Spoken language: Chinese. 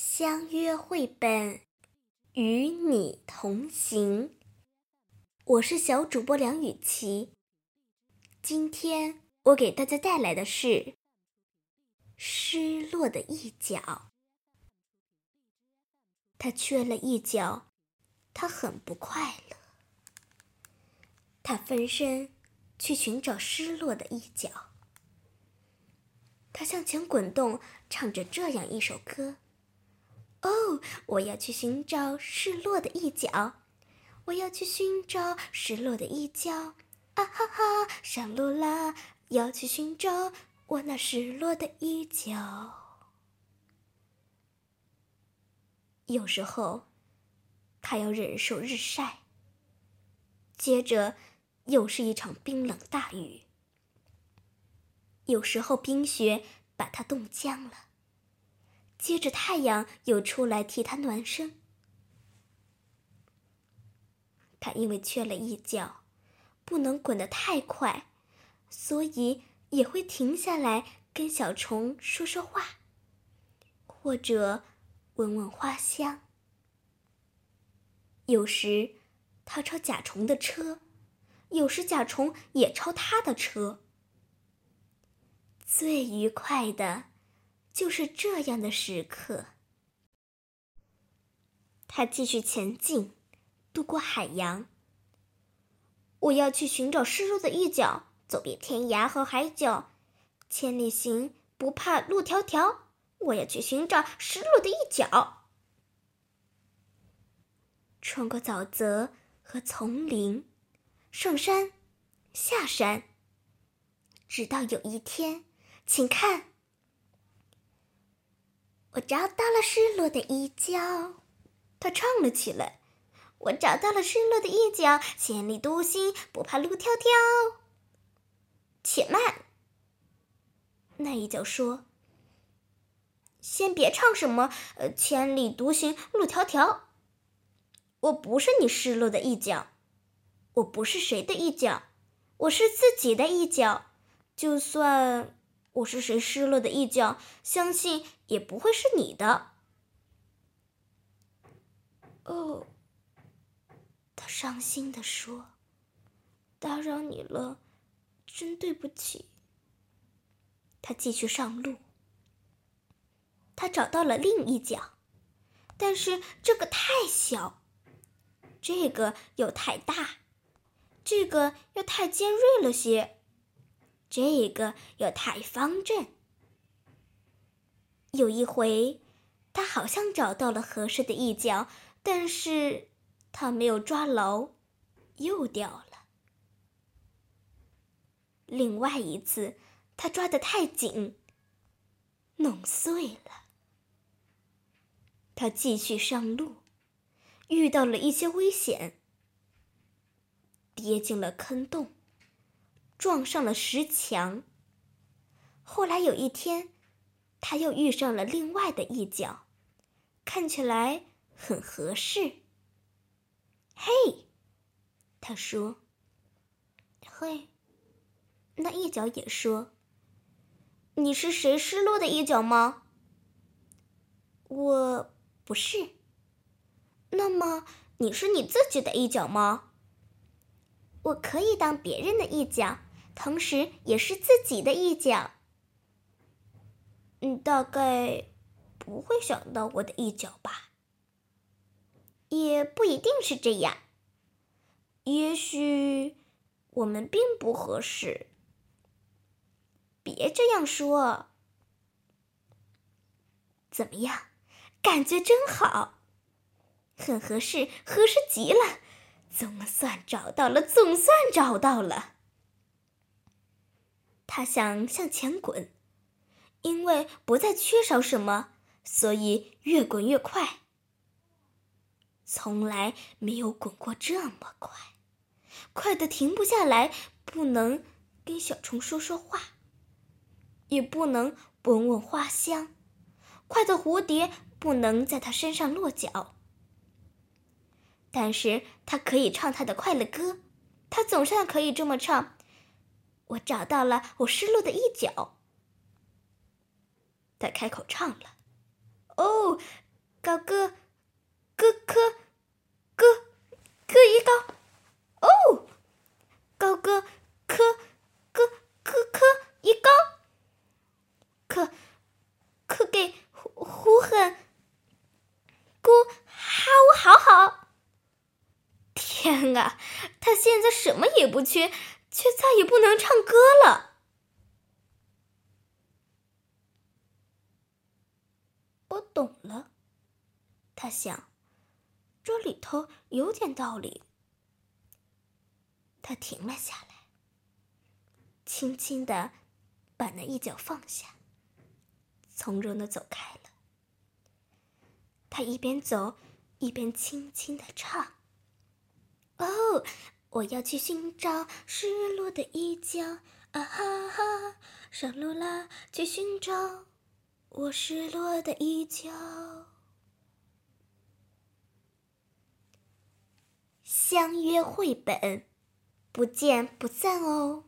相约绘本，与你同行。我是小主播梁雨琪。今天我给大家带来的是《失落的一角》。他缺了一角，他很不快乐。他分身去寻找失落的一角。他向前滚动，唱着这样一首歌：“哦，我要去寻找失落的一角，我要去寻找失落的一角，啊哈哈，上路啦！要去寻找我那失落的一角。”有时候，他要忍受日晒，接着又是一场冰冷大雨。有时候冰雪把他冻僵了，接着太阳又出来替他暖身。他因为缺了一角，不能滚得太快，所以也会停下来跟小虫说说话，或者闻闻花香。有时他超甲虫的车，有时甲虫也超他的车。最愉快的，就是这样的时刻。他继续前进，渡过海洋。我要去寻找失落的一角，走遍天涯和海角，千里行不怕路迢迢。我要去寻找失落的一角，穿过沼泽和丛林，上山下山，直到有一天。请看，我找到了失落的一角。他唱了起来：“我找到了失落的一角，千里独行，不怕路迢迢。”且慢，那一角说：“先别唱什么，呃，千里独行，路迢迢。我不是你失落的一角，我不是谁的一角，我是自己的一角。就算……”我是谁失落的一角，相信也不会是你的。哦，他伤心地说：“打扰你了，真对不起。”他继续上路。他找到了另一角，但是这个太小，这个又太大，这个又太尖锐了些。这个又太方正。有一回，他好像找到了合适的一角，但是他没有抓牢，又掉了。另外一次，他抓得太紧，弄碎了。他继续上路，遇到了一些危险，跌进了坑洞。撞上了石墙。后来有一天，他又遇上了另外的一角，看起来很合适。嘿，他说：“嘿。”那一角也说：“你是谁失落的一角吗？”我不是。那么你是你自己的一角吗？我可以当别人的一角。同时，也是自己的一角。你大概不会想到我的一角吧？也不一定是这样。也许我们并不合适。别这样说。怎么样？感觉真好，很合适，合适极了。总算找到了，总算找到了。他想向前滚，因为不再缺少什么，所以越滚越快。从来没有滚过这么快，快的停不下来，不能跟小虫说说话，也不能闻闻花香，快的蝴蝶不能在他身上落脚。但是他可以唱他的快乐歌，他总算可以这么唱。我找到了我失落的一角。他开口唱了：“哦，高个，咯咯，咯咯一高，哦，高个，咯咯咯咯一高，可可给胡胡狠姑哈呜好好。天啊，他现在什么也不缺，却再也不能唱歌了。我懂了，他想，这里头有点道理。他停了下来，轻轻的把那一脚放下，从容的走开了。他一边走，一边轻轻的唱：“哦，我要去寻找失落的一角，啊哈哈，上路啦，去寻找。”我失落的一角，相约绘本，不见不散哦。